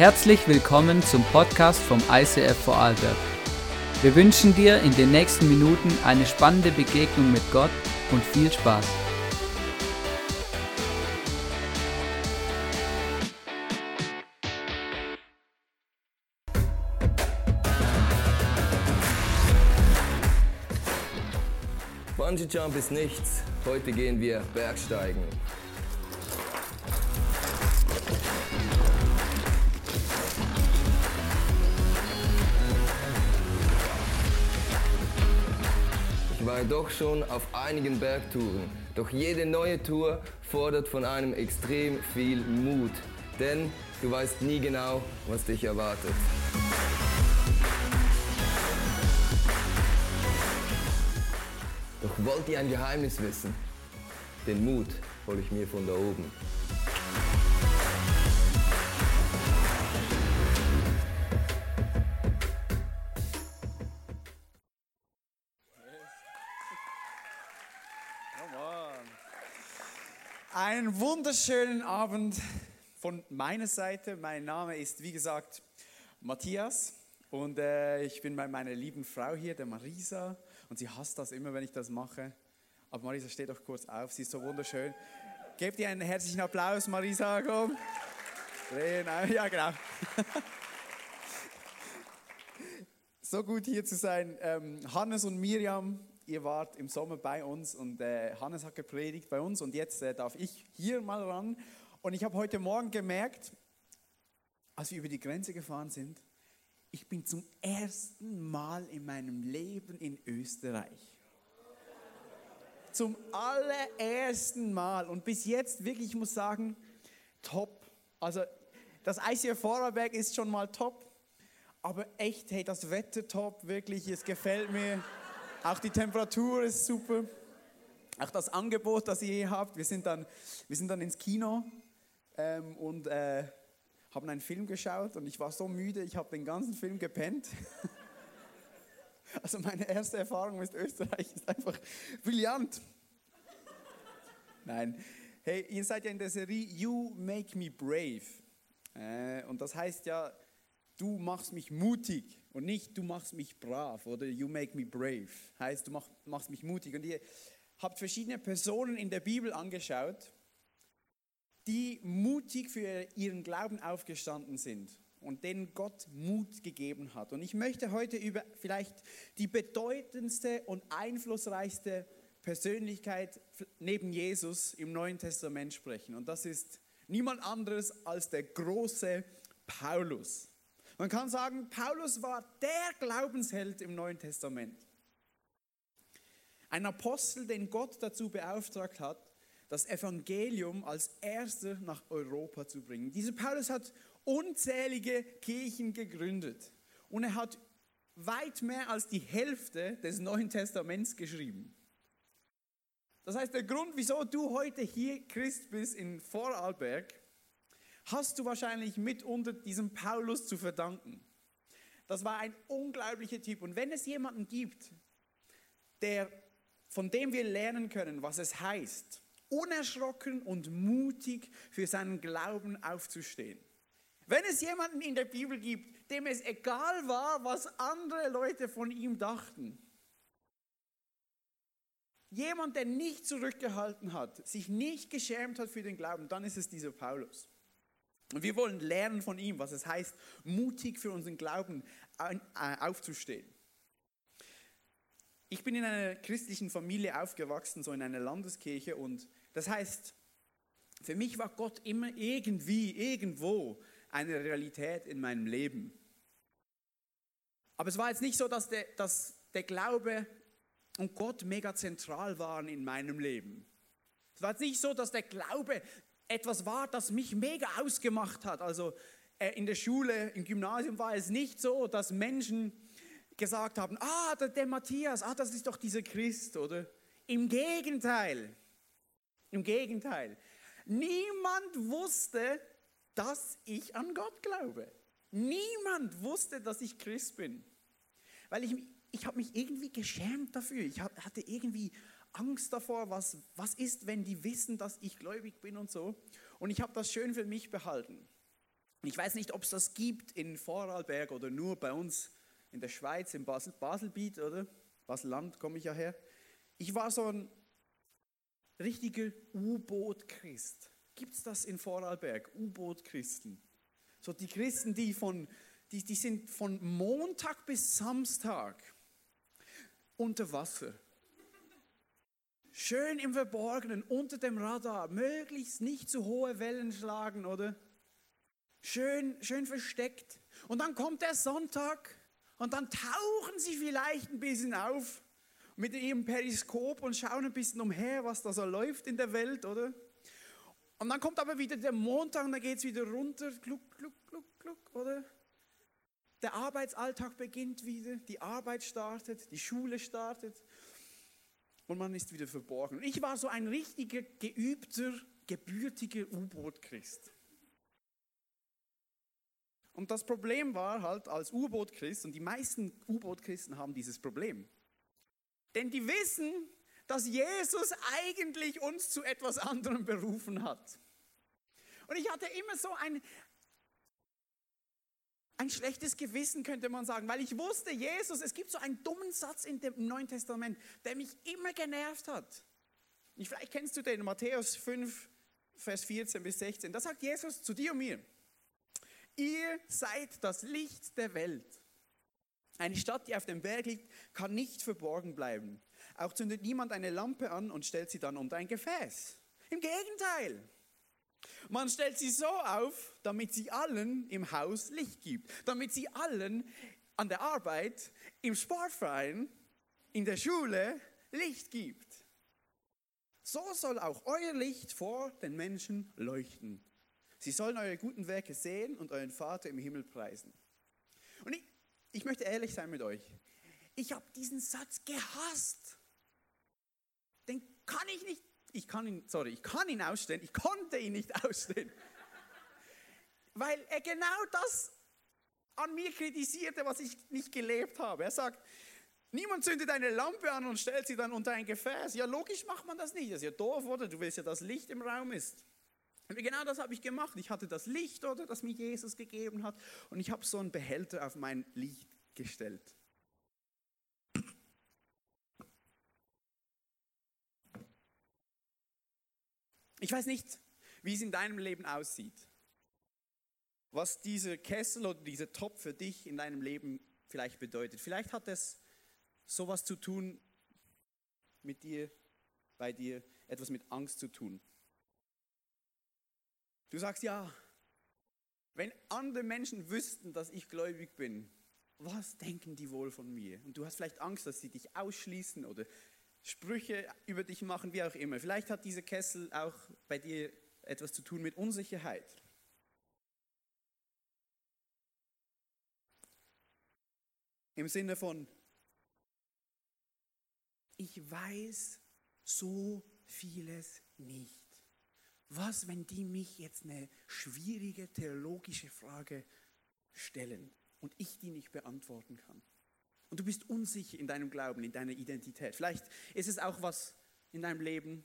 Herzlich willkommen zum Podcast vom ICF Vorarlberg. Wir wünschen dir in den nächsten Minuten eine spannende Begegnung mit Gott und viel Spaß. Bungee Jump ist nichts. Heute gehen wir Bergsteigen. Ich doch schon auf einigen Bergtouren. Doch jede neue Tour fordert von einem extrem viel Mut. Denn du weißt nie genau, was dich erwartet. Doch wollt ihr ein Geheimnis wissen? Den Mut hole ich mir von da oben. Einen wunderschönen Abend von meiner Seite. Mein Name ist, wie gesagt, Matthias und äh, ich bin bei meiner lieben Frau hier, der Marisa. Und sie hasst das immer, wenn ich das mache. Aber Marisa, steht doch kurz auf, sie ist so wunderschön. Gebt ihr einen herzlichen Applaus, Marisa, komm. Ja genau. so gut hier zu sein. Ähm, Hannes und Miriam, ihr wart im Sommer bei uns und äh, Hannes hat gepredigt bei uns und jetzt äh, darf ich hier mal ran. Und ich habe heute Morgen gemerkt, als wir über die Grenze gefahren sind, ich bin zum ersten Mal in meinem Leben in Österreich. Zum allerersten Mal. Und bis jetzt wirklich, ich muss sagen, top. Also das ICF Vorarlberg ist schon mal top. Aber echt, hey, das Wetter top, wirklich, es gefällt mir. Auch die Temperatur ist super. Auch das Angebot, das ihr hier habt. Wir sind dann, wir sind dann ins Kino ähm, und äh, haben einen Film geschaut und ich war so müde, ich habe den ganzen Film gepennt. Also meine erste Erfahrung mit Österreich ist einfach brillant. Nein, hey, ihr seid ja in der Serie You Make Me Brave. Äh, und das heißt ja, du machst mich mutig und nicht du machst mich brav oder You Make Me Brave. Heißt, du mach, machst mich mutig. Und ihr habt verschiedene Personen in der Bibel angeschaut, die mutig für ihren Glauben aufgestanden sind und denen Gott Mut gegeben hat. Und ich möchte heute über vielleicht die bedeutendste und einflussreichste Persönlichkeit neben Jesus im Neuen Testament sprechen. Und das ist niemand anderes als der große Paulus. Man kann sagen, Paulus war der Glaubensheld im Neuen Testament. Ein Apostel, den Gott dazu beauftragt hat, das Evangelium als erster nach Europa zu bringen. Dieser Paulus hat unzählige Kirchen gegründet und er hat weit mehr als die Hälfte des Neuen Testaments geschrieben. Das heißt, der Grund, wieso du heute hier Christ bist in Vorarlberg, hast du wahrscheinlich mit unter diesem Paulus zu verdanken. Das war ein unglaublicher Typ. Und wenn es jemanden gibt, der, von dem wir lernen können, was es heißt, unerschrocken und mutig für seinen Glauben aufzustehen. Wenn es jemanden in der Bibel gibt, dem es egal war, was andere Leute von ihm dachten, jemand, der nicht zurückgehalten hat, sich nicht geschämt hat für den Glauben, dann ist es dieser Paulus. Und wir wollen lernen von ihm, was es heißt, mutig für unseren Glauben äh, aufzustehen. Ich bin in einer christlichen Familie aufgewachsen, so in einer Landeskirche und das heißt, für mich war Gott immer irgendwie, irgendwo eine Realität in meinem Leben. Aber es war jetzt nicht so, dass der, dass der Glaube und Gott mega zentral waren in meinem Leben. Es war jetzt nicht so, dass der Glaube etwas war, das mich mega ausgemacht hat. Also äh, in der Schule, im Gymnasium war es nicht so, dass Menschen gesagt haben, ah, der, der Matthias, ah, das ist doch dieser Christ, oder? Im Gegenteil, im Gegenteil. Niemand wusste, dass ich an Gott glaube. Niemand wusste, dass ich Christ bin. Weil ich, ich habe mich irgendwie geschämt dafür. Ich hatte irgendwie Angst davor, was, was ist, wenn die wissen, dass ich gläubig bin und so. Und ich habe das schön für mich behalten. Ich weiß nicht, ob es das gibt in Vorarlberg oder nur bei uns in der Schweiz, im Basel, Baselbiet, oder? Baselland komme ich ja her. Ich war so ein richtiger U-Boot-Christ. Gibt es das in Vorarlberg? U-Boot-Christen. So die Christen, die, von, die, die sind von Montag bis Samstag unter Wasser. Schön im Verborgenen, unter dem Radar, möglichst nicht zu hohe Wellen schlagen, oder? Schön, schön versteckt. Und dann kommt der Sonntag und dann tauchen sie vielleicht ein bisschen auf mit ihrem Periskop und schauen ein bisschen umher, was da so läuft in der Welt, oder? Und dann kommt aber wieder der Montag und dann geht es wieder runter, gluck, gluck, gluck, gluck, oder? Der Arbeitsalltag beginnt wieder, die Arbeit startet, die Schule startet und man ist wieder verborgen. Ich war so ein richtiger, geübter, gebürtiger U-Boot-Christ. Und das Problem war halt als U-Boot-Christ, und die meisten U-Boot-Christen haben dieses Problem, denn die wissen, dass Jesus eigentlich uns zu etwas anderem berufen hat. Und ich hatte immer so ein, ein schlechtes Gewissen, könnte man sagen, weil ich wusste, Jesus, es gibt so einen dummen Satz in dem Neuen Testament, der mich immer genervt hat. Ich, vielleicht kennst du den, Matthäus 5, Vers 14 bis 16. Da sagt Jesus zu dir und mir, ihr seid das Licht der Welt. Eine Stadt, die auf dem Berg liegt, kann nicht verborgen bleiben. Auch zündet niemand eine Lampe an und stellt sie dann unter ein Gefäß. Im Gegenteil. Man stellt sie so auf, damit sie allen im Haus Licht gibt. Damit sie allen an der Arbeit, im Sportverein, in der Schule Licht gibt. So soll auch euer Licht vor den Menschen leuchten. Sie sollen eure guten Werke sehen und euren Vater im Himmel preisen. Und ich, ich möchte ehrlich sein mit euch. Ich habe diesen Satz gehasst. Den kann ich nicht, ich kann ihn, sorry, ich kann ihn ausstehen, ich konnte ihn nicht ausstehen. Weil er genau das an mir kritisierte, was ich nicht gelebt habe. Er sagt, niemand zündet eine Lampe an und stellt sie dann unter ein Gefäß. Ja, logisch macht man das nicht. Das ist ja doof, oder? Du willst ja, dass Licht im Raum ist. Und genau das habe ich gemacht. Ich hatte das Licht, oder, das mir Jesus gegeben hat, und ich habe so einen Behälter auf mein Licht gestellt. Ich weiß nicht, wie es in deinem Leben aussieht. Was dieser Kessel oder dieser Topf für dich in deinem Leben vielleicht bedeutet. Vielleicht hat es sowas zu tun mit dir, bei dir, etwas mit Angst zu tun. Du sagst ja, wenn andere Menschen wüssten, dass ich gläubig bin, was denken die wohl von mir? Und du hast vielleicht Angst, dass sie dich ausschließen oder Sprüche über dich machen, wie auch immer. Vielleicht hat dieser Kessel auch bei dir etwas zu tun mit Unsicherheit. Im Sinne von, ich weiß so vieles nicht. Was, wenn die mich jetzt eine schwierige theologische Frage stellen und ich die nicht beantworten kann? Und du bist unsicher in deinem Glauben, in deiner Identität. Vielleicht ist es auch was in deinem Leben,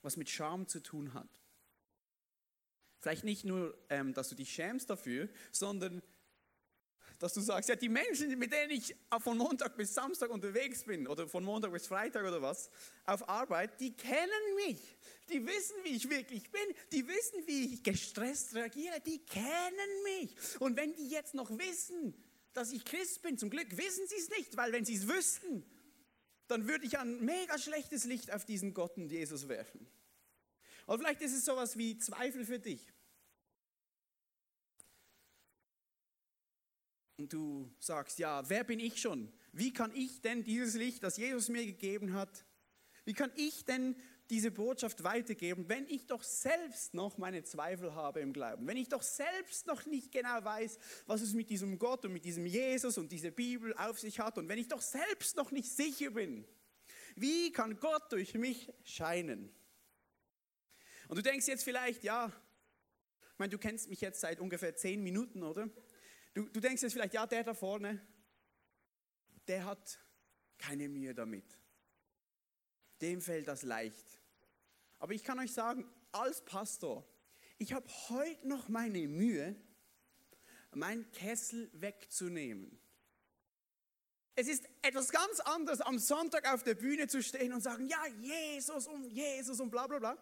was mit Scham zu tun hat. Vielleicht nicht nur, ähm, dass du dich schämst dafür, sondern dass du sagst, ja, die Menschen, mit denen ich von Montag bis Samstag unterwegs bin oder von Montag bis Freitag oder was, auf Arbeit, die kennen mich. Die wissen, wie ich wirklich bin. Die wissen, wie ich gestresst reagiere. Die kennen mich. Und wenn die jetzt noch wissen, dass ich Christ bin, zum Glück wissen sie es nicht, weil wenn sie es wüssten, dann würde ich ein mega schlechtes Licht auf diesen Gott und Jesus werfen. Oder vielleicht ist es sowas wie Zweifel für dich. und du sagst, ja, wer bin ich schon? Wie kann ich denn dieses Licht, das Jesus mir gegeben hat, wie kann ich denn diese Botschaft weitergeben, wenn ich doch selbst noch meine Zweifel habe im Glauben, wenn ich doch selbst noch nicht genau weiß, was es mit diesem Gott und mit diesem Jesus und dieser Bibel auf sich hat und wenn ich doch selbst noch nicht sicher bin, wie kann Gott durch mich scheinen? Und du denkst jetzt vielleicht, ja, ich meine, du kennst mich jetzt seit ungefähr zehn Minuten, oder? Du, du denkst jetzt vielleicht, ja, der da vorne, der hat keine Mühe damit. Dem fällt das leicht. Aber ich kann euch sagen, als Pastor, ich habe heute noch meine Mühe, meinen Kessel wegzunehmen. Es ist etwas ganz anderes, am Sonntag auf der Bühne zu stehen und sagen, ja, Jesus und Jesus und bla bla bla.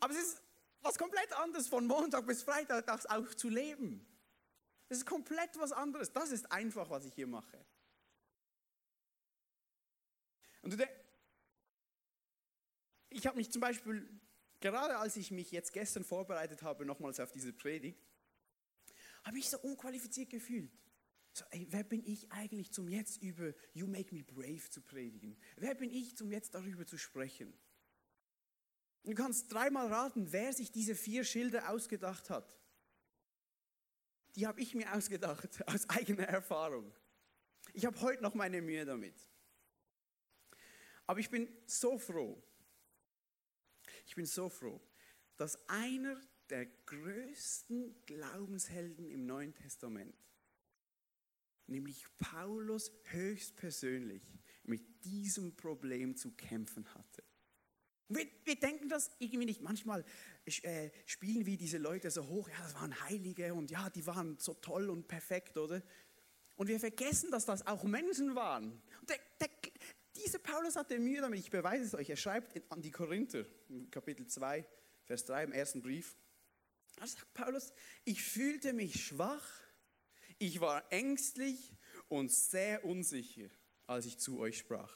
Aber es ist was komplett anderes, von Montag bis Freitag auch zu leben. Es ist komplett was anderes. Das ist einfach, was ich hier mache. Und du ich habe mich zum Beispiel, gerade als ich mich jetzt gestern vorbereitet habe, nochmals auf diese Predigt, habe ich so unqualifiziert gefühlt. So, ey, wer bin ich eigentlich, zum jetzt über You Make Me Brave zu predigen? Wer bin ich, zum jetzt darüber zu sprechen? Du kannst dreimal raten, wer sich diese vier Schilder ausgedacht hat. Die habe ich mir ausgedacht, aus eigener Erfahrung. Ich habe heute noch meine Mühe damit. Aber ich bin so froh, ich bin so froh, dass einer der größten Glaubenshelden im Neuen Testament, nämlich Paulus höchstpersönlich, mit diesem Problem zu kämpfen hatte. Wir, wir, denken das irgendwie nicht. Manchmal äh, spielen wir diese Leute so hoch, ja, das waren Heilige und ja, die waren so toll und perfekt, oder? Und wir vergessen, dass das auch Menschen waren. Der, der, dieser Paulus hatte Mühe damit, ich beweise es euch. Er schreibt an die Korinther, Kapitel 2, Vers 3 im ersten Brief. Da sagt Paulus, ich fühlte mich schwach, ich war ängstlich und sehr unsicher, als ich zu euch sprach.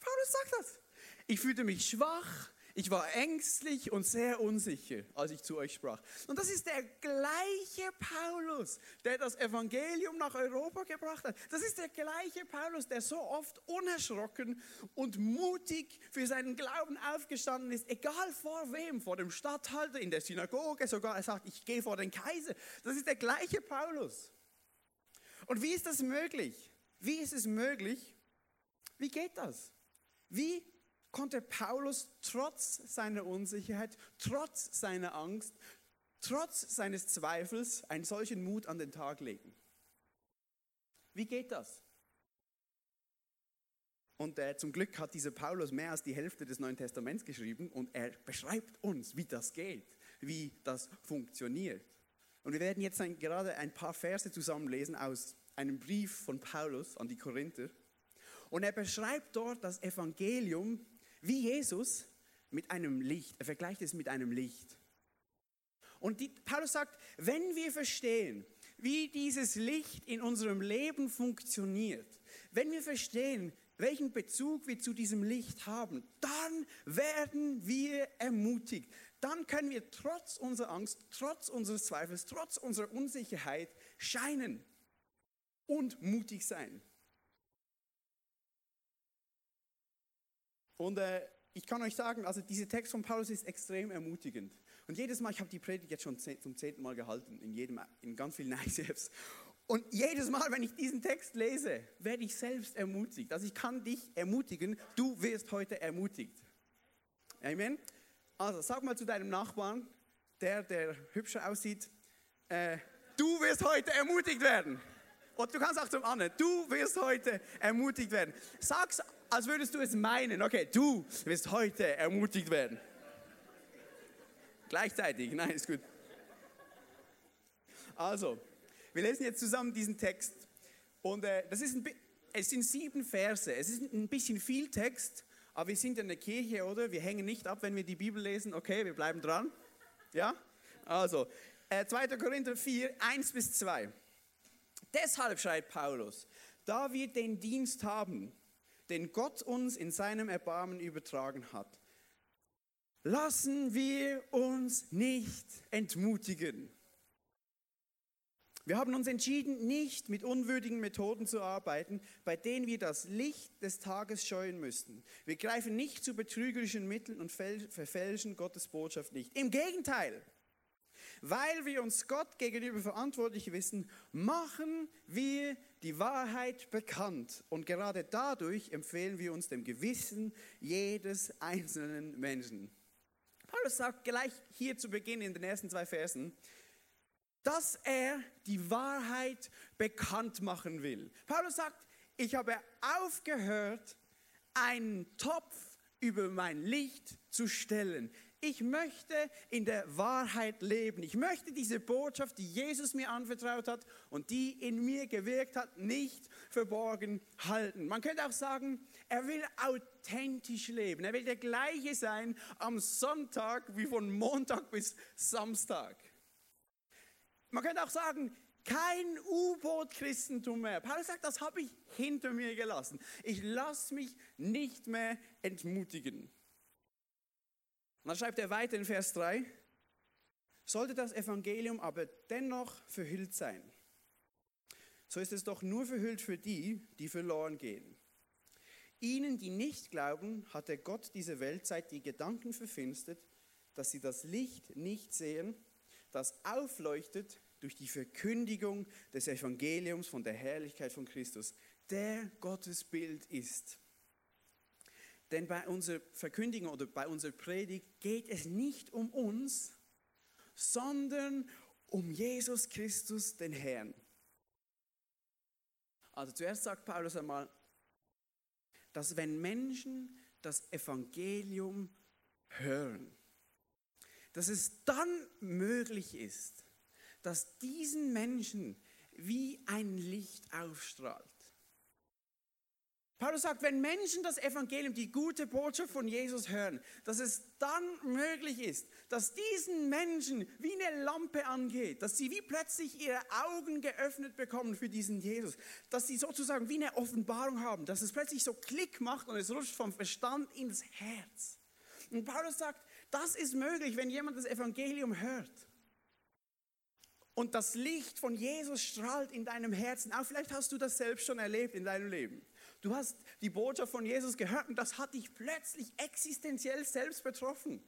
Paulus sagt das. Ich fühlte mich schwach, ich war ängstlich und sehr unsicher, als ich zu euch sprach. Und das ist der gleiche Paulus, der das Evangelium nach Europa gebracht hat. Das ist der gleiche Paulus, der so oft unerschrocken und mutig für seinen Glauben aufgestanden ist, egal vor wem, vor dem Statthalter, in der Synagoge, sogar er sagt, ich gehe vor den Kaiser. Das ist der gleiche Paulus. Und wie ist das möglich? Wie ist es möglich? Wie geht das? Wie konnte Paulus trotz seiner Unsicherheit, trotz seiner Angst, trotz seines Zweifels einen solchen Mut an den Tag legen. Wie geht das? Und äh, zum Glück hat dieser Paulus mehr als die Hälfte des Neuen Testaments geschrieben und er beschreibt uns, wie das geht, wie das funktioniert. Und wir werden jetzt ein, gerade ein paar Verse zusammenlesen aus einem Brief von Paulus an die Korinther. Und er beschreibt dort das Evangelium wie Jesus mit einem Licht. Er vergleicht es mit einem Licht. Und die, Paulus sagt, wenn wir verstehen, wie dieses Licht in unserem Leben funktioniert, wenn wir verstehen, welchen Bezug wir zu diesem Licht haben, dann werden wir ermutigt. Dann können wir trotz unserer Angst, trotz unseres Zweifels, trotz unserer Unsicherheit scheinen und mutig sein. Und äh, ich kann euch sagen, also dieser Text von Paulus ist extrem ermutigend. Und jedes Mal, ich habe die Predigt jetzt schon zum zehnten Mal gehalten, in, jedem, in ganz vielen ICFs. Und jedes Mal, wenn ich diesen Text lese, werde ich selbst ermutigt. Also ich kann dich ermutigen, du wirst heute ermutigt. Amen. Also sag mal zu deinem Nachbarn, der, der hübscher aussieht, äh, du wirst heute ermutigt werden. Und du kannst auch zum anderen, du wirst heute ermutigt werden. Sag's als würdest du es meinen. Okay, du wirst heute ermutigt werden. Gleichzeitig, nein, ist gut. Also, wir lesen jetzt zusammen diesen Text. Und äh, das ist ein, es sind sieben Verse. Es ist ein bisschen viel Text, aber wir sind in der Kirche, oder? Wir hängen nicht ab, wenn wir die Bibel lesen. Okay, wir bleiben dran. Ja? Also, äh, 2. Korinther 4, 1 bis 2. Deshalb schreibt Paulus, da wir den Dienst haben, den Gott uns in seinem Erbarmen übertragen hat. Lassen wir uns nicht entmutigen. Wir haben uns entschieden, nicht mit unwürdigen Methoden zu arbeiten, bei denen wir das Licht des Tages scheuen müssten. Wir greifen nicht zu betrügerischen Mitteln und verfälschen Gottes Botschaft nicht. Im Gegenteil, weil wir uns Gott gegenüber verantwortlich wissen, machen wir die Wahrheit bekannt. Und gerade dadurch empfehlen wir uns dem Gewissen jedes einzelnen Menschen. Paulus sagt gleich hier zu Beginn in den ersten zwei Versen, dass er die Wahrheit bekannt machen will. Paulus sagt, ich habe aufgehört, einen Topf über mein Licht zu stellen. Ich möchte in der Wahrheit leben. Ich möchte diese Botschaft, die Jesus mir anvertraut hat und die in mir gewirkt hat, nicht verborgen halten. Man könnte auch sagen, er will authentisch leben. Er will der gleiche sein am Sonntag wie von Montag bis Samstag. Man könnte auch sagen, kein U-Boot-Christentum mehr. Paulus sagt, das habe ich hinter mir gelassen. Ich lasse mich nicht mehr entmutigen. Und dann schreibt er weiter in Vers 3, sollte das Evangelium aber dennoch verhüllt sein, so ist es doch nur verhüllt für die, die verloren gehen. Ihnen, die nicht glauben, hat der Gott diese Weltzeit die Gedanken verfinstert, dass sie das Licht nicht sehen, das aufleuchtet durch die Verkündigung des Evangeliums von der Herrlichkeit von Christus, der Gottes Bild ist. Denn bei unserer Verkündigung oder bei unserer Predigt geht es nicht um uns, sondern um Jesus Christus, den Herrn. Also zuerst sagt Paulus einmal, dass wenn Menschen das Evangelium hören, dass es dann möglich ist, dass diesen Menschen wie ein Licht aufstrahlt. Paulus sagt, wenn Menschen das Evangelium, die gute Botschaft von Jesus hören, dass es dann möglich ist, dass diesen Menschen wie eine Lampe angeht, dass sie wie plötzlich ihre Augen geöffnet bekommen für diesen Jesus, dass sie sozusagen wie eine Offenbarung haben, dass es plötzlich so Klick macht und es rutscht vom Verstand ins Herz. Und Paulus sagt, das ist möglich, wenn jemand das Evangelium hört. Und das Licht von Jesus strahlt in deinem Herzen. Auch vielleicht hast du das selbst schon erlebt in deinem Leben. Du hast die Botschaft von Jesus gehört und das hat dich plötzlich existenziell selbst betroffen.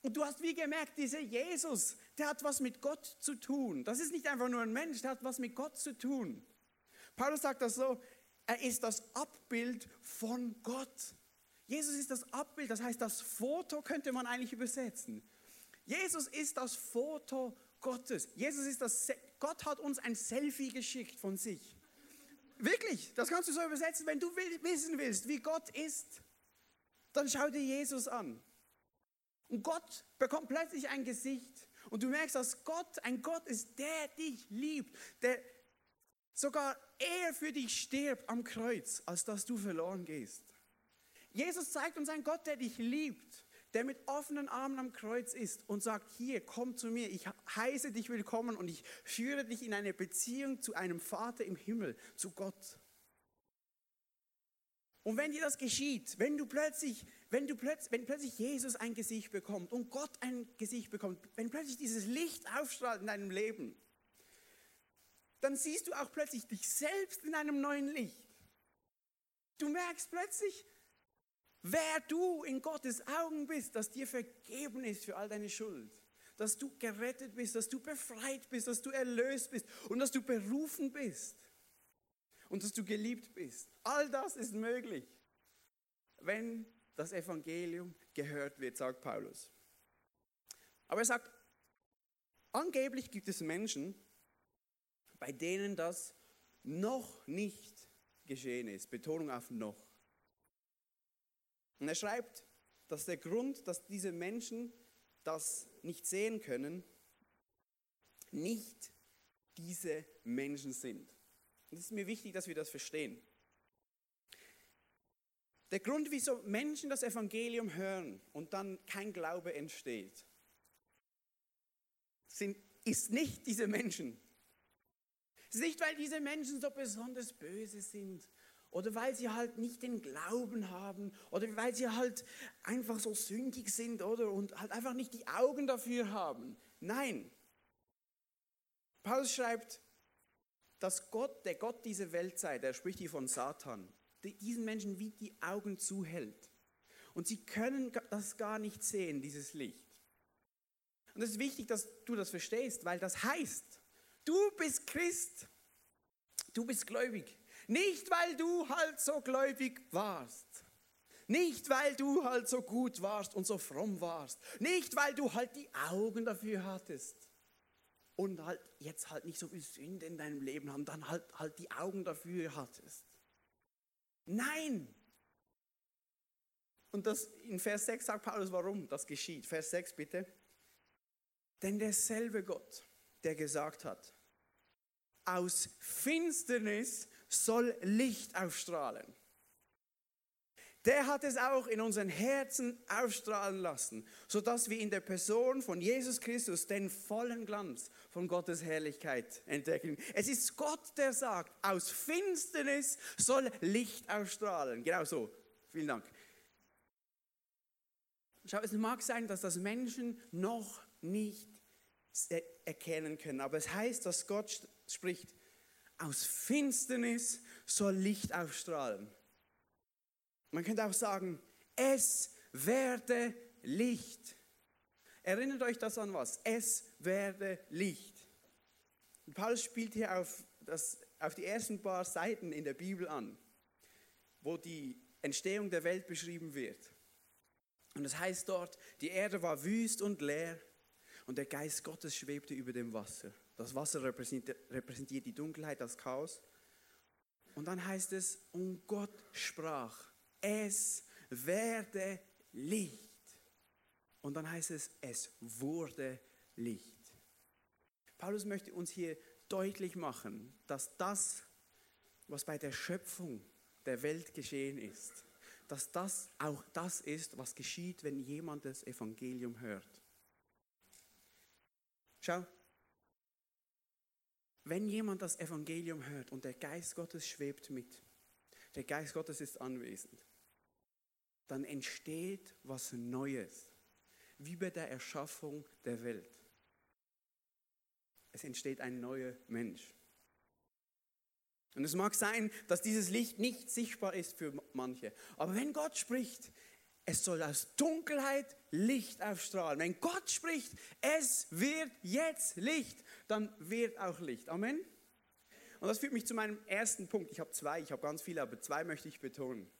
Und du hast wie gemerkt, dieser Jesus, der hat was mit Gott zu tun. Das ist nicht einfach nur ein Mensch, der hat was mit Gott zu tun. Paulus sagt das so, er ist das Abbild von Gott. Jesus ist das Abbild, das heißt, das Foto könnte man eigentlich übersetzen. Jesus ist das Foto Gottes. Jesus ist das, Gott hat uns ein Selfie geschickt von sich. Wirklich, das kannst du so übersetzen. Wenn du wissen willst, wie Gott ist, dann schau dir Jesus an. Und Gott bekommt plötzlich ein Gesicht. Und du merkst, dass Gott ein Gott ist, der dich liebt, der sogar eher für dich stirbt am Kreuz, als dass du verloren gehst. Jesus zeigt uns einen Gott, der dich liebt der mit offenen Armen am Kreuz ist und sagt, hier, komm zu mir, ich heiße dich willkommen und ich führe dich in eine Beziehung zu einem Vater im Himmel, zu Gott. Und wenn dir das geschieht, wenn du plötzlich, wenn du plötzlich, wenn plötzlich Jesus ein Gesicht bekommt und Gott ein Gesicht bekommt, wenn plötzlich dieses Licht aufstrahlt in deinem Leben, dann siehst du auch plötzlich dich selbst in einem neuen Licht. Du merkst plötzlich, wer du in Gottes Augen bist, dass dir vergeben ist für all deine Schuld, dass du gerettet bist, dass du befreit bist, dass du erlöst bist und dass du berufen bist und dass du geliebt bist. All das ist möglich, wenn das Evangelium gehört wird, sagt Paulus. Aber er sagt, angeblich gibt es Menschen, bei denen das noch nicht geschehen ist. Betonung auf noch. Und er schreibt, dass der Grund, dass diese Menschen das nicht sehen können, nicht diese Menschen sind. Und es ist mir wichtig, dass wir das verstehen. Der Grund, wieso Menschen das Evangelium hören und dann kein Glaube entsteht, sind, ist nicht diese Menschen. Es ist nicht, weil diese Menschen so besonders böse sind oder weil sie halt nicht den Glauben haben oder weil sie halt einfach so sündig sind oder und halt einfach nicht die Augen dafür haben. Nein. Paulus schreibt, dass Gott, der Gott dieser Weltzeit, er spricht hier von Satan, diesen Menschen wie die Augen zuhält. Und sie können das gar nicht sehen, dieses Licht. Und es ist wichtig, dass du das verstehst, weil das heißt, du bist Christ, du bist gläubig. Nicht, weil du halt so gläubig warst. Nicht, weil du halt so gut warst und so fromm warst. Nicht, weil du halt die Augen dafür hattest. Und halt jetzt halt nicht so viel Sünde in deinem Leben haben, dann halt, halt die Augen dafür hattest. Nein. Und das in Vers 6 sagt Paulus, warum das geschieht. Vers 6 bitte. Denn derselbe Gott, der gesagt hat, aus Finsternis soll Licht aufstrahlen. Der hat es auch in unseren Herzen aufstrahlen lassen, sodass wir in der Person von Jesus Christus den vollen Glanz von Gottes Herrlichkeit entdecken. Es ist Gott, der sagt, aus Finsternis soll Licht aufstrahlen. Genau so. Vielen Dank. Schau, es mag sein, dass das Menschen noch nicht erkennen können, aber es heißt, dass Gott spricht, aus Finsternis soll Licht aufstrahlen. Man könnte auch sagen, es werde Licht. Erinnert euch das an was? Es werde Licht. Und Paulus spielt hier auf, das, auf die ersten paar Seiten in der Bibel an, wo die Entstehung der Welt beschrieben wird. Und es heißt dort, die Erde war wüst und leer und der Geist Gottes schwebte über dem Wasser. Das Wasser repräsentiert die Dunkelheit, das Chaos. Und dann heißt es, und Gott sprach, es werde Licht. Und dann heißt es, es wurde Licht. Paulus möchte uns hier deutlich machen, dass das, was bei der Schöpfung der Welt geschehen ist, dass das auch das ist, was geschieht, wenn jemand das Evangelium hört. Schau, wenn jemand das Evangelium hört und der Geist Gottes schwebt mit, der Geist Gottes ist anwesend, dann entsteht was Neues, wie bei der Erschaffung der Welt. Es entsteht ein neuer Mensch. Und es mag sein, dass dieses Licht nicht sichtbar ist für manche. Aber wenn Gott spricht, es soll aus Dunkelheit Licht aufstrahlen. Wenn Gott spricht, es wird jetzt Licht, dann wird auch Licht. Amen. Und das führt mich zu meinem ersten Punkt. Ich habe zwei, ich habe ganz viele, aber zwei möchte ich betonen.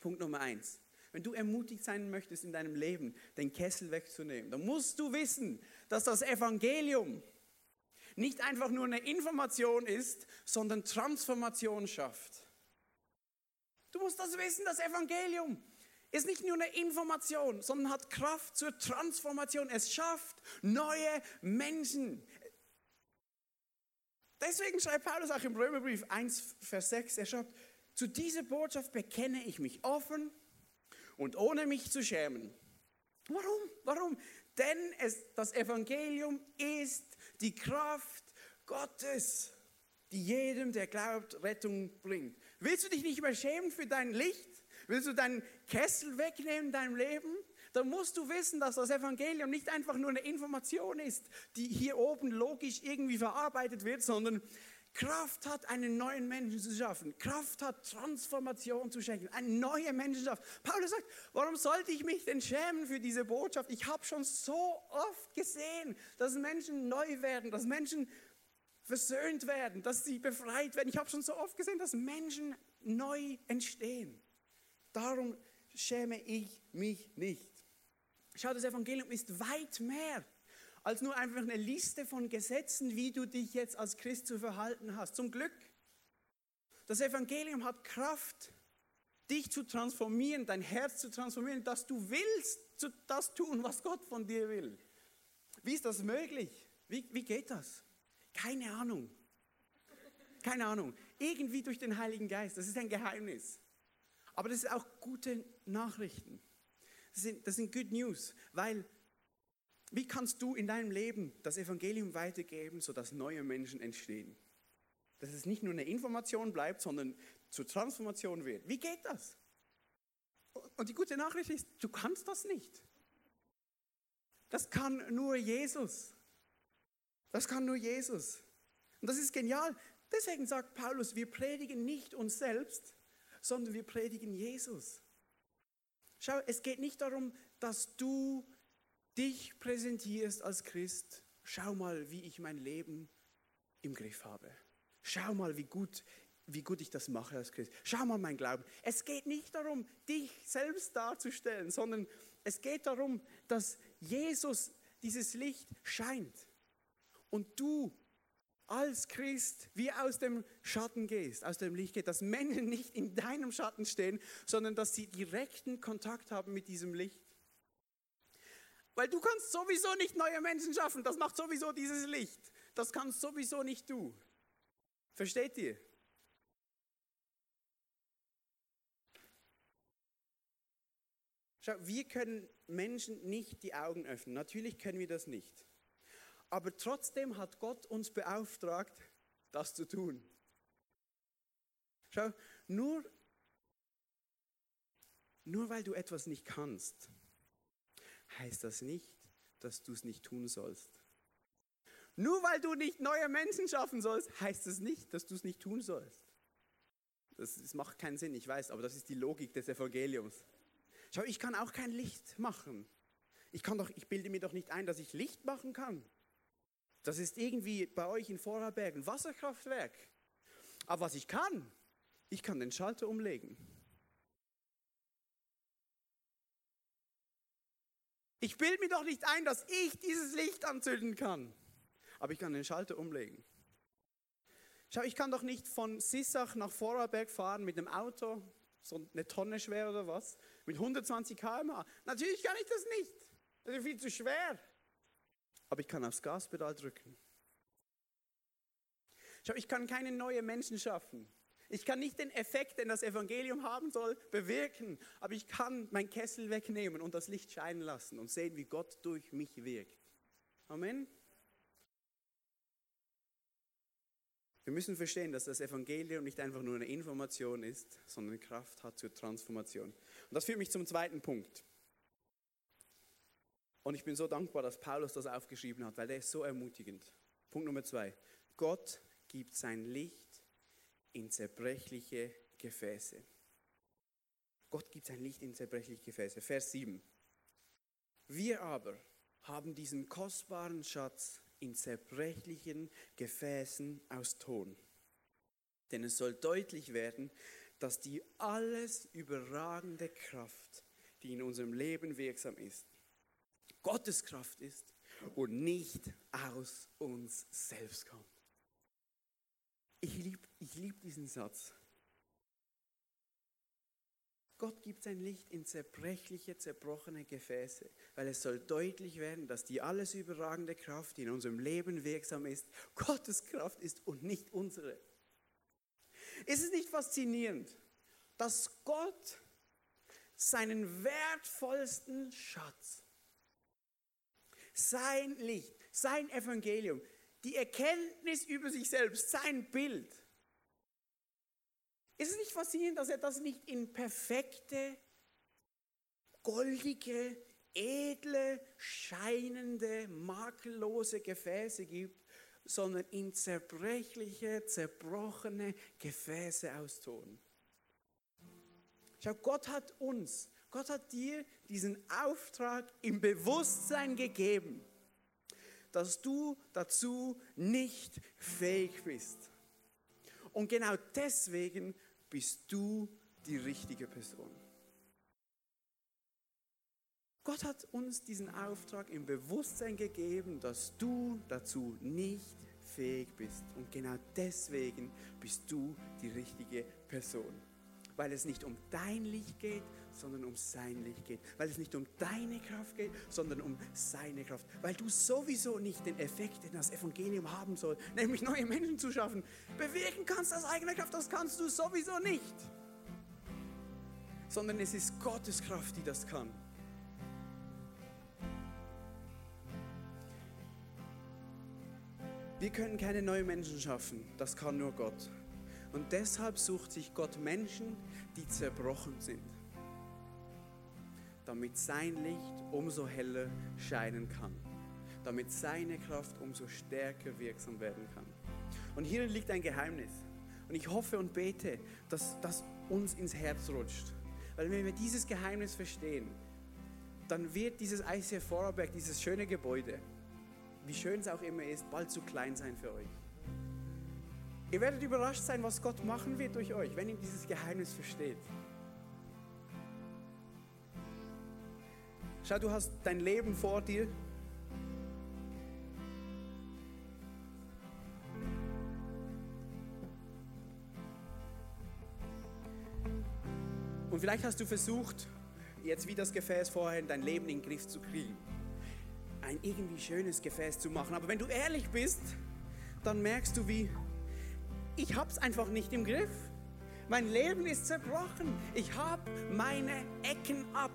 Punkt Nummer eins. Wenn du ermutigt sein möchtest in deinem Leben, den Kessel wegzunehmen, dann musst du wissen, dass das Evangelium nicht einfach nur eine Information ist, sondern Transformation schafft. Du musst das wissen, das Evangelium ist nicht nur eine Information, sondern hat Kraft zur Transformation. Es schafft neue Menschen. Deswegen schreibt Paulus auch im Römerbrief 1, Vers 6, er schreibt, zu dieser Botschaft bekenne ich mich offen und ohne mich zu schämen. Warum? Warum? Denn es, das Evangelium ist die Kraft Gottes, die jedem, der glaubt, Rettung bringt. Willst du dich nicht mehr schämen für dein Licht? Willst du deinen Kessel wegnehmen in deinem Leben? Dann musst du wissen, dass das Evangelium nicht einfach nur eine Information ist, die hier oben logisch irgendwie verarbeitet wird, sondern Kraft hat, einen neuen Menschen zu schaffen. Kraft hat, Transformation zu schenken. Eine neue Menschenschaft. Paulus sagt, warum sollte ich mich denn schämen für diese Botschaft? Ich habe schon so oft gesehen, dass Menschen neu werden, dass Menschen versöhnt werden, dass sie befreit werden. Ich habe schon so oft gesehen, dass Menschen neu entstehen. Darum schäme ich mich nicht. Schau, das Evangelium ist weit mehr als nur einfach eine Liste von Gesetzen, wie du dich jetzt als Christ zu verhalten hast. Zum Glück. Das Evangelium hat Kraft, dich zu transformieren, dein Herz zu transformieren, dass du willst das tun, was Gott von dir will. Wie ist das möglich? Wie, wie geht das? Keine Ahnung. Keine Ahnung. Irgendwie durch den Heiligen Geist. Das ist ein Geheimnis. Aber das sind auch gute Nachrichten. Das sind, das sind Good News, weil wie kannst du in deinem Leben das Evangelium weitergeben, sodass neue Menschen entstehen? Dass es nicht nur eine Information bleibt, sondern zur Transformation wird. Wie geht das? Und die gute Nachricht ist, du kannst das nicht. Das kann nur Jesus. Das kann nur Jesus. Und das ist genial. Deswegen sagt Paulus, wir predigen nicht uns selbst, sondern wir predigen Jesus. Schau, es geht nicht darum, dass du dich präsentierst als Christ, schau mal, wie ich mein Leben im Griff habe. Schau mal, wie gut, wie gut ich das mache als Christ. Schau mal mein Glauben. Es geht nicht darum, dich selbst darzustellen, sondern es geht darum, dass Jesus dieses Licht scheint und du als Christ wie aus dem Schatten gehst, aus dem Licht gehst, dass Menschen nicht in deinem Schatten stehen, sondern dass sie direkten Kontakt haben mit diesem Licht. Weil du kannst sowieso nicht neue Menschen schaffen, das macht sowieso dieses Licht. Das kannst sowieso nicht du. Versteht ihr? Schau, wir können Menschen nicht die Augen öffnen. Natürlich können wir das nicht. Aber trotzdem hat Gott uns beauftragt, das zu tun. Schau, nur, nur weil du etwas nicht kannst, heißt das nicht, dass du es nicht tun sollst. Nur weil du nicht neue Menschen schaffen sollst, heißt es das nicht, dass du es nicht tun sollst. Das, das macht keinen Sinn, ich weiß, aber das ist die Logik des Evangeliums. Schau, ich kann auch kein Licht machen. Ich, kann doch, ich bilde mir doch nicht ein, dass ich Licht machen kann. Das ist irgendwie bei euch in Vorarlberg ein Wasserkraftwerk. Aber was ich kann, ich kann den Schalter umlegen. Ich bilde mir doch nicht ein, dass ich dieses Licht anzünden kann. Aber ich kann den Schalter umlegen. Schau, ich kann doch nicht von Sissach nach Vorarlberg fahren mit einem Auto, so eine Tonne schwer oder was, mit 120 km/h. Natürlich kann ich das nicht. Das ist viel zu schwer aber ich kann aufs Gaspedal drücken. Schau, ich kann keine neuen Menschen schaffen. Ich kann nicht den Effekt, den das Evangelium haben soll, bewirken, aber ich kann mein Kessel wegnehmen und das Licht scheinen lassen und sehen, wie Gott durch mich wirkt. Amen. Wir müssen verstehen, dass das Evangelium nicht einfach nur eine Information ist, sondern Kraft hat zur Transformation. Und das führt mich zum zweiten Punkt. Und ich bin so dankbar, dass Paulus das aufgeschrieben hat, weil der ist so ermutigend. Punkt Nummer zwei. Gott gibt sein Licht in zerbrechliche Gefäße. Gott gibt sein Licht in zerbrechliche Gefäße. Vers 7. Wir aber haben diesen kostbaren Schatz in zerbrechlichen Gefäßen aus Ton. Denn es soll deutlich werden, dass die alles überragende Kraft, die in unserem Leben wirksam ist, Gottes Kraft ist und nicht aus uns selbst kommt. Ich liebe ich lieb diesen Satz. Gott gibt sein Licht in zerbrechliche, zerbrochene Gefäße, weil es soll deutlich werden, dass die alles überragende Kraft, die in unserem Leben wirksam ist, Gottes Kraft ist und nicht unsere. Ist es nicht faszinierend, dass Gott seinen wertvollsten Schatz sein Licht, sein Evangelium, die Erkenntnis über sich selbst, sein Bild. Ist es nicht faszinierend, dass er das nicht in perfekte, goldige, edle, scheinende, makellose Gefäße gibt, sondern in zerbrechliche, zerbrochene Gefäße aus Ton. Schau, Gott hat uns Gott hat dir diesen Auftrag im Bewusstsein gegeben, dass du dazu nicht fähig bist. Und genau deswegen bist du die richtige Person. Gott hat uns diesen Auftrag im Bewusstsein gegeben, dass du dazu nicht fähig bist. Und genau deswegen bist du die richtige Person. Weil es nicht um dein Licht geht, sondern um sein Licht geht. Weil es nicht um deine Kraft geht, sondern um seine Kraft. Weil du sowieso nicht den Effekt, den das Evangelium haben soll, nämlich neue Menschen zu schaffen, bewirken kannst aus eigener Kraft. Das kannst du sowieso nicht. Sondern es ist Gottes Kraft, die das kann. Wir können keine neuen Menschen schaffen. Das kann nur Gott. Und deshalb sucht sich Gott Menschen, die zerbrochen sind damit sein Licht umso heller scheinen kann, damit seine Kraft umso stärker wirksam werden kann. Und hierin liegt ein Geheimnis. Und ich hoffe und bete, dass das uns ins Herz rutscht. Weil wenn wir dieses Geheimnis verstehen, dann wird dieses ICF Vorarlberg, dieses schöne Gebäude, wie schön es auch immer ist, bald zu klein sein für euch. Ihr werdet überrascht sein, was Gott machen wird durch euch, wenn ihr dieses Geheimnis versteht. Schau, du hast dein Leben vor dir. Und vielleicht hast du versucht, jetzt wie das Gefäß vorhin, dein Leben in den Griff zu kriegen. Ein irgendwie schönes Gefäß zu machen. Aber wenn du ehrlich bist, dann merkst du, wie ich hab's einfach nicht im Griff. Mein Leben ist zerbrochen. Ich habe meine Ecken ab.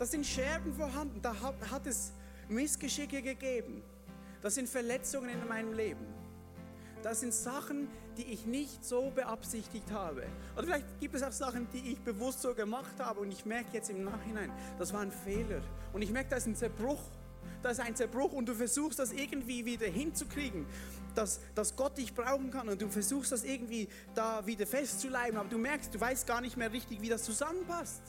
Das sind Scherben vorhanden. Da hat, hat es Missgeschicke gegeben. Das sind Verletzungen in meinem Leben. Das sind Sachen, die ich nicht so beabsichtigt habe. Oder vielleicht gibt es auch Sachen, die ich bewusst so gemacht habe und ich merke jetzt im Nachhinein, das war ein Fehler. Und ich merke, da ist ein Zerbruch. Da ist ein Zerbruch und du versuchst das irgendwie wieder hinzukriegen, dass, dass Gott dich brauchen kann und du versuchst das irgendwie da wieder festzuleiben, aber du merkst, du weißt gar nicht mehr richtig, wie das zusammenpasst.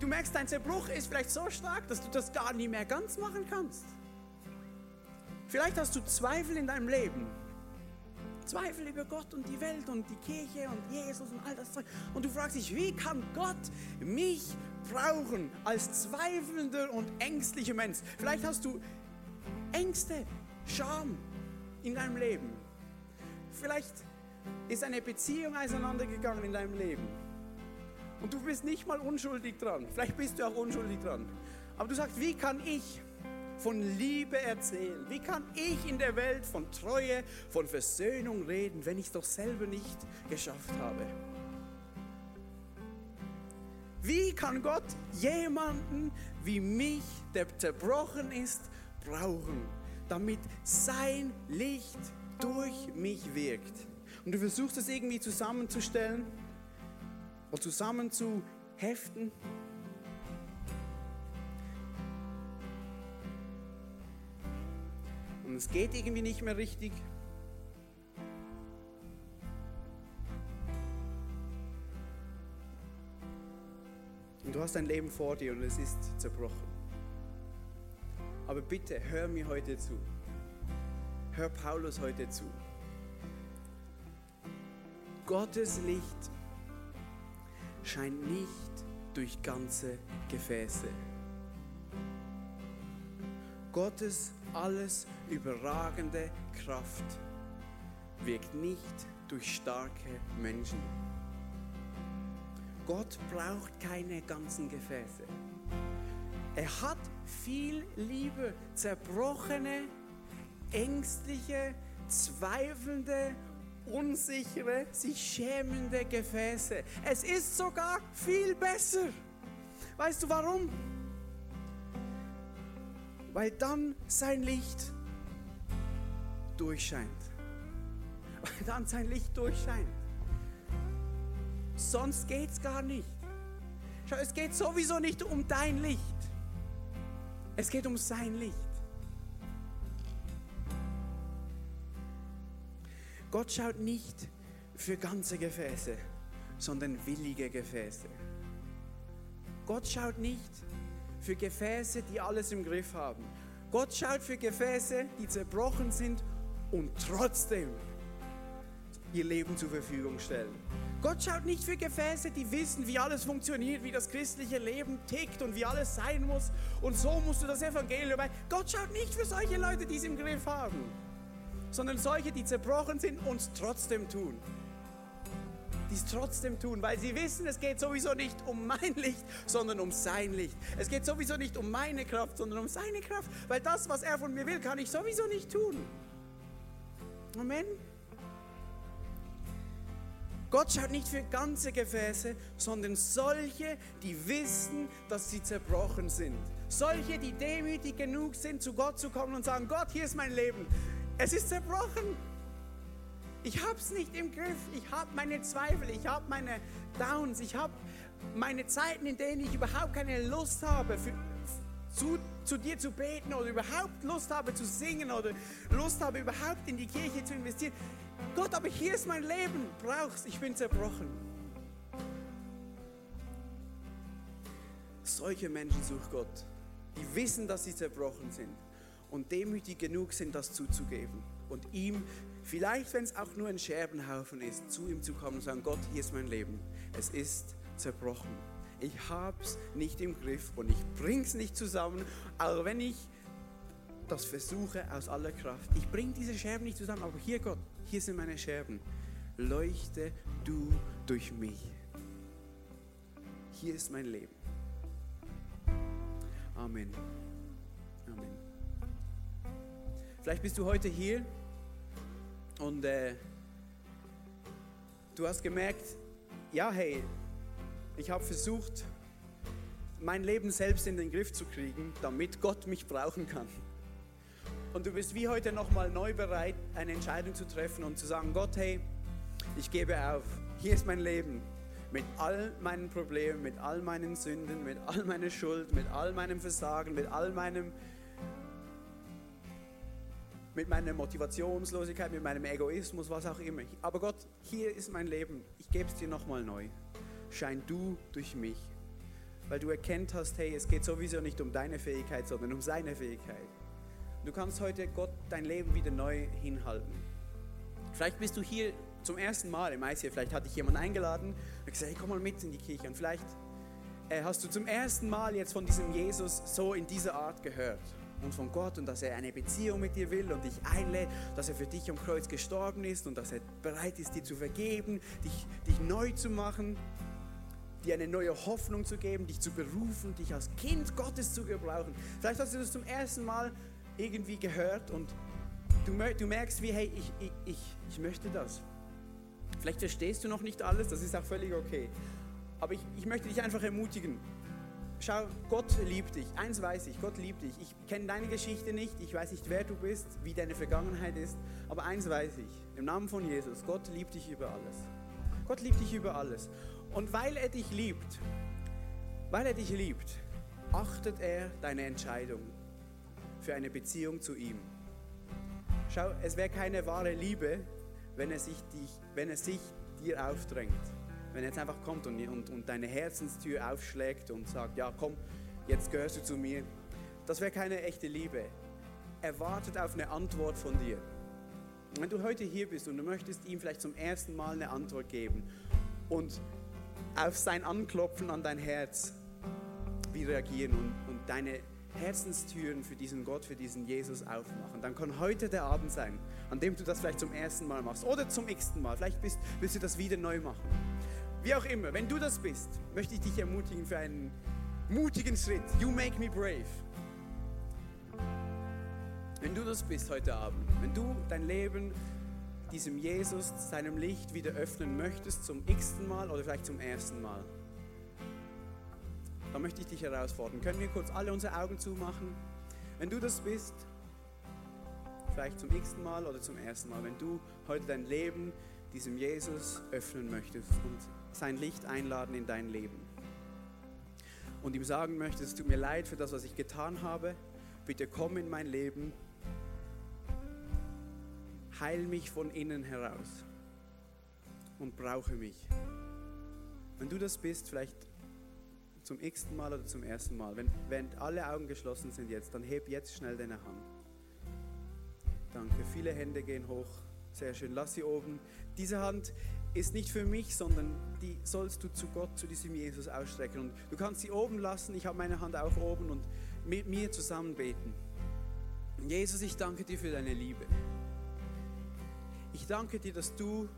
Du merkst, dein Zerbruch ist vielleicht so stark, dass du das gar nicht mehr ganz machen kannst. Vielleicht hast du Zweifel in deinem Leben. Zweifel über Gott und die Welt und die Kirche und Jesus und all das Zeug. Und du fragst dich, wie kann Gott mich brauchen als zweifelnder und ängstlicher Mensch? Vielleicht hast du Ängste, Scham in deinem Leben. Vielleicht ist eine Beziehung auseinandergegangen in deinem Leben. Und du bist nicht mal unschuldig dran. Vielleicht bist du auch unschuldig dran. Aber du sagst, wie kann ich von Liebe erzählen? Wie kann ich in der Welt von Treue, von Versöhnung reden, wenn ich es doch selber nicht geschafft habe? Wie kann Gott jemanden wie mich, der zerbrochen ist, brauchen, damit sein Licht durch mich wirkt? Und du versuchst es irgendwie zusammenzustellen und zusammenzuheften. Und es geht irgendwie nicht mehr richtig. Und du hast dein Leben vor dir und es ist zerbrochen. Aber bitte hör mir heute zu. Hör Paulus heute zu. Gottes Licht scheint nicht durch ganze Gefäße. Gottes alles überragende Kraft wirkt nicht durch starke Menschen. Gott braucht keine ganzen Gefäße. Er hat viel Liebe, zerbrochene, ängstliche, zweifelnde, unsichere, sich schämende Gefäße. Es ist sogar viel besser. Weißt du warum? Weil dann sein Licht durchscheint. Weil dann sein Licht durchscheint. Sonst geht es gar nicht. Schau, es geht sowieso nicht um dein Licht. Es geht um sein Licht. Gott schaut nicht für ganze Gefäße, sondern willige Gefäße. Gott schaut nicht für Gefäße, die alles im Griff haben. Gott schaut für Gefäße, die zerbrochen sind und trotzdem ihr Leben zur Verfügung stellen. Gott schaut nicht für Gefäße, die wissen, wie alles funktioniert, wie das christliche Leben tickt und wie alles sein muss. Und so musst du das Evangelium. Gott schaut nicht für solche Leute, die es im Griff haben sondern solche, die zerbrochen sind und es trotzdem tun. Die es trotzdem tun, weil sie wissen, es geht sowieso nicht um mein Licht, sondern um sein Licht. Es geht sowieso nicht um meine Kraft, sondern um seine Kraft, weil das, was er von mir will, kann ich sowieso nicht tun. Amen. Gott schaut nicht für ganze Gefäße, sondern solche, die wissen, dass sie zerbrochen sind. Solche, die demütig genug sind, zu Gott zu kommen und sagen, Gott, hier ist mein Leben. Es ist zerbrochen. Ich habe es nicht im Griff. Ich habe meine Zweifel, ich habe meine Downs, ich habe meine Zeiten, in denen ich überhaupt keine Lust habe, für, zu, zu dir zu beten oder überhaupt Lust habe zu singen oder Lust habe überhaupt in die Kirche zu investieren. Gott, aber hier ist mein Leben. Brauchst, ich bin zerbrochen. Solche Menschen sucht Gott, die wissen, dass sie zerbrochen sind und demütig genug sind, das zuzugeben und ihm, vielleicht wenn es auch nur ein Scherbenhaufen ist, zu ihm zu kommen und sagen, Gott, hier ist mein Leben, es ist zerbrochen. Ich hab's nicht im Griff und ich bring's nicht zusammen, auch wenn ich das versuche aus aller Kraft. Ich bring diese Scherben nicht zusammen, aber hier Gott, hier sind meine Scherben. Leuchte du durch mich. Hier ist mein Leben. Amen. Amen. Vielleicht bist du heute hier und äh, du hast gemerkt, ja, hey, ich habe versucht, mein Leben selbst in den Griff zu kriegen, damit Gott mich brauchen kann. Und du bist wie heute nochmal neu bereit, eine Entscheidung zu treffen und zu sagen, Gott, hey, ich gebe auf. Hier ist mein Leben. Mit all meinen Problemen, mit all meinen Sünden, mit all meiner Schuld, mit all meinem Versagen, mit all meinem mit meiner Motivationslosigkeit, mit meinem Egoismus, was auch immer. Aber Gott, hier ist mein Leben. Ich gebe es dir nochmal neu. Schein du durch mich. Weil du erkennt hast, hey, es geht sowieso nicht um deine Fähigkeit, sondern um seine Fähigkeit. Du kannst heute Gott dein Leben wieder neu hinhalten. Vielleicht bist du hier zum ersten Mal im ICF, vielleicht hat dich jemand eingeladen und gesagt, hey, komm mal mit in die Kirche. Und vielleicht äh, hast du zum ersten Mal jetzt von diesem Jesus so in dieser Art gehört und von Gott und dass er eine Beziehung mit dir will und dich einlädt, dass er für dich am Kreuz gestorben ist und dass er bereit ist, dir zu vergeben, dich, dich neu zu machen, dir eine neue Hoffnung zu geben, dich zu berufen, dich als Kind Gottes zu gebrauchen. Vielleicht hast du das zum ersten Mal irgendwie gehört und du, du merkst wie, hey, ich, ich, ich, ich möchte das. Vielleicht verstehst du noch nicht alles, das ist auch völlig okay. Aber ich, ich möchte dich einfach ermutigen, schau, Gott liebt dich. Eins weiß ich, Gott liebt dich. Ich kenne deine Geschichte nicht, ich weiß nicht, wer du bist, wie deine Vergangenheit ist, aber eins weiß ich, im Namen von Jesus, Gott liebt dich über alles. Gott liebt dich über alles. Und weil er dich liebt, weil er dich liebt, achtet er deine Entscheidung für eine Beziehung zu ihm. Schau, es wäre keine wahre Liebe, wenn er sich, dich, wenn er sich dir aufdrängt wenn er jetzt einfach kommt und, und, und deine Herzenstür aufschlägt und sagt, ja komm, jetzt gehörst du zu mir, das wäre keine echte Liebe. Er wartet auf eine Antwort von dir. Und wenn du heute hier bist und du möchtest ihm vielleicht zum ersten Mal eine Antwort geben und auf sein Anklopfen an dein Herz wie reagieren und, und deine Herzenstüren für diesen Gott, für diesen Jesus aufmachen, dann kann heute der Abend sein, an dem du das vielleicht zum ersten Mal machst oder zum x-ten Mal. Vielleicht bist, willst du das wieder neu machen. Wie auch immer, wenn du das bist, möchte ich dich ermutigen für einen mutigen Schritt. You make me brave. Wenn du das bist heute Abend, wenn du dein Leben diesem Jesus, seinem Licht wieder öffnen möchtest zum x-ten Mal oder vielleicht zum ersten Mal, dann möchte ich dich herausfordern. Können wir kurz alle unsere Augen zumachen? Wenn du das bist, vielleicht zum x-ten Mal oder zum ersten Mal, wenn du heute dein Leben diesem Jesus öffnen möchtest und sein Licht einladen in dein Leben. Und ihm sagen möchtest, es tut mir leid für das, was ich getan habe. Bitte komm in mein Leben. Heil mich von innen heraus und brauche mich. Wenn du das bist, vielleicht zum x-ten Mal oder zum ersten Mal, wenn, während alle Augen geschlossen sind jetzt, dann heb jetzt schnell deine Hand. Danke. Viele Hände gehen hoch. Sehr schön. Lass sie oben. Diese Hand ist nicht für mich, sondern die sollst du zu Gott, zu diesem Jesus ausstrecken. Und du kannst sie oben lassen, ich habe meine Hand auch oben und mit mir zusammen beten. Jesus, ich danke dir für deine Liebe. Ich danke dir, dass du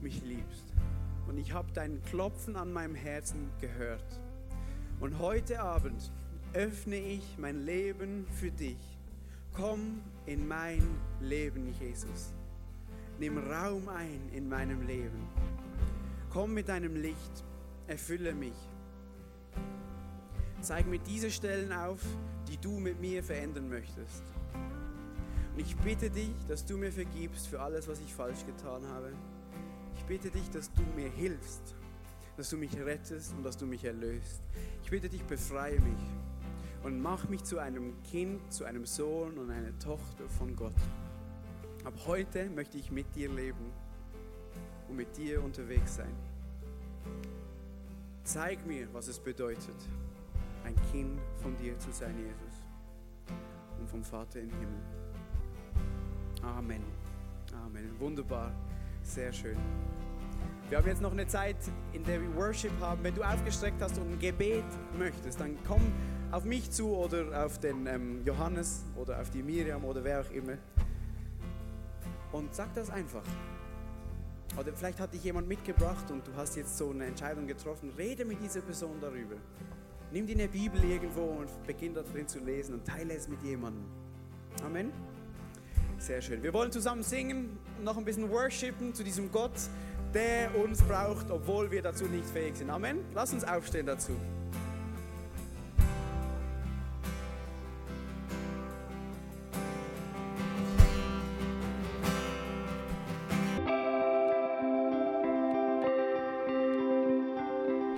mich liebst. Und ich habe dein Klopfen an meinem Herzen gehört. Und heute Abend öffne ich mein Leben für dich. Komm in mein Leben, Jesus. Nimm Raum ein in meinem Leben. Komm mit deinem Licht, erfülle mich. Zeig mir diese Stellen auf, die du mit mir verändern möchtest. Und ich bitte dich, dass du mir vergibst für alles, was ich falsch getan habe. Ich bitte dich, dass du mir hilfst, dass du mich rettest und dass du mich erlöst. Ich bitte dich, befreie mich und mach mich zu einem Kind, zu einem Sohn und einer Tochter von Gott. Ab heute möchte ich mit dir leben und mit dir unterwegs sein. Zeig mir, was es bedeutet, ein Kind von dir zu sein, Jesus, und vom Vater im Himmel. Amen. Amen. Wunderbar. Sehr schön. Wir haben jetzt noch eine Zeit, in der wir Worship haben. Wenn du aufgestreckt hast und ein Gebet möchtest, dann komm auf mich zu oder auf den ähm, Johannes oder auf die Miriam oder wer auch immer und sag das einfach. Oder vielleicht hat dich jemand mitgebracht und du hast jetzt so eine Entscheidung getroffen. Rede mit dieser Person darüber. Nimm dir eine Bibel irgendwo und beginn da drin zu lesen und teile es mit jemandem. Amen. Sehr schön. Wir wollen zusammen singen noch ein bisschen worshipen zu diesem Gott, der uns braucht, obwohl wir dazu nicht fähig sind. Amen. Lass uns aufstehen dazu.